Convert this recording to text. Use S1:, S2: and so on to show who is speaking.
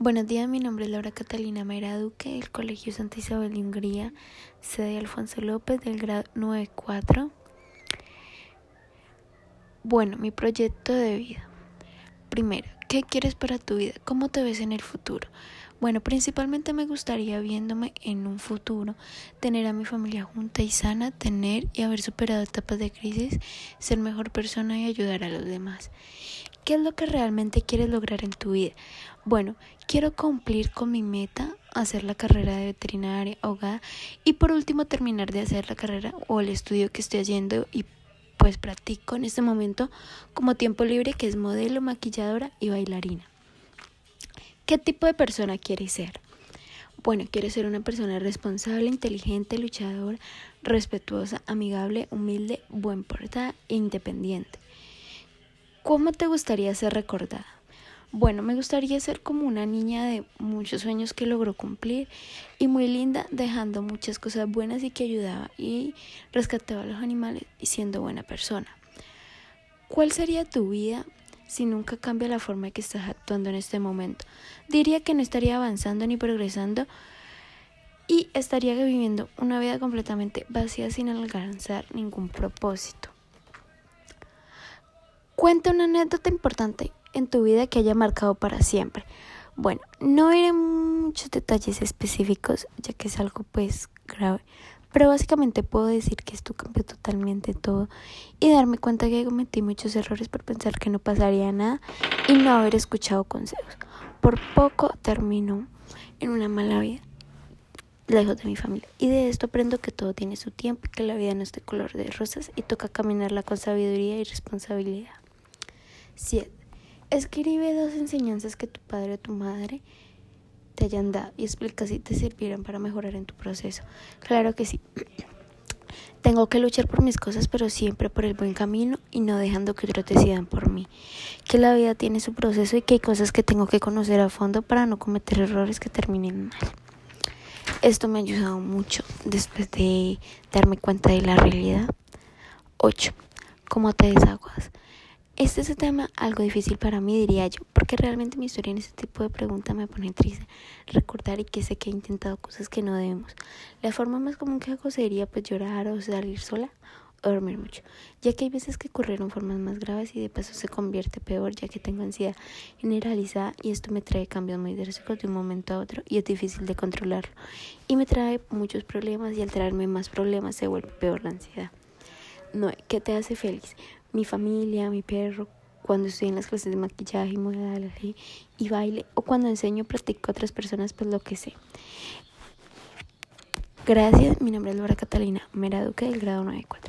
S1: Buenos días, mi nombre es Laura Catalina Mera Duque del Colegio Santa Isabel de Hungría, sede Alfonso López del grado 94. Bueno, mi proyecto de vida. Primero, ¿qué quieres para tu vida? ¿Cómo te ves en el futuro? Bueno, principalmente me gustaría viéndome en un futuro, tener a mi familia junta y sana, tener y haber superado etapas de crisis, ser mejor persona y ayudar a los demás. ¿Qué es lo que realmente quieres lograr en tu vida? Bueno, quiero cumplir con mi meta, hacer la carrera de veterinaria, ahogada y por último terminar de hacer la carrera o el estudio que estoy haciendo y pues practico en este momento como tiempo libre que es modelo, maquilladora y bailarina. ¿Qué tipo de persona quieres ser? Bueno, quiero ser una persona responsable, inteligente, luchadora, respetuosa, amigable, humilde, buen portada e independiente. ¿Cómo te gustaría ser recordada? Bueno, me gustaría ser como una niña de muchos sueños que logró cumplir y muy linda, dejando muchas cosas buenas y que ayudaba y rescataba a los animales y siendo buena persona. ¿Cuál sería tu vida si nunca cambia la forma en que estás actuando en este momento. Diría que no estaría avanzando ni progresando y estaría viviendo una vida completamente vacía sin alcanzar ningún propósito. Cuenta una anécdota importante en tu vida que haya marcado para siempre. Bueno, no iré muchos detalles específicos, ya que es algo pues grave, pero básicamente puedo decir que esto cambió totalmente todo y darme cuenta que cometí muchos errores por pensar que no pasaría nada y no haber escuchado consejos. Por poco terminó en una mala vida, lejos de mi familia. Y de esto aprendo que todo tiene su tiempo y que la vida no es de color de rosas y toca caminarla con sabiduría y responsabilidad. 7. Escribe dos enseñanzas que tu padre o tu madre te hayan dado y explica si te sirvieron para mejorar en tu proceso. Claro que sí. Tengo que luchar por mis cosas, pero siempre por el buen camino y no dejando que otros decidan por mí. Que la vida tiene su proceso y que hay cosas que tengo que conocer a fondo para no cometer errores que terminen mal. Esto me ha ayudado mucho después de darme cuenta de la realidad. 8. ¿Cómo te desaguas? Este es un tema algo difícil para mí, diría yo, porque realmente mi historia en este tipo de preguntas me pone triste. Recordar y que sé que he intentado cosas que no debemos. La forma más común que hago sería pues llorar o salir sola o dormir mucho, ya que hay veces que ocurrieron formas más graves y de paso se convierte peor, ya que tengo ansiedad generalizada y esto me trae cambios muy drásticos de un momento a otro y es difícil de controlarlo. Y me trae muchos problemas y al traerme más problemas se vuelve peor la ansiedad. No, ¿qué te hace feliz? Mi familia, mi perro, cuando estoy en las clases de maquillaje, modelaje y baile, o cuando enseño, practico a otras personas, pues lo que sé. Gracias, mi nombre es Laura Catalina Mera Duque del grado 94.